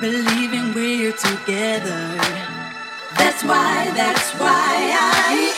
Believing we're together. That's why, that's why I,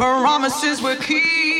promises we keep.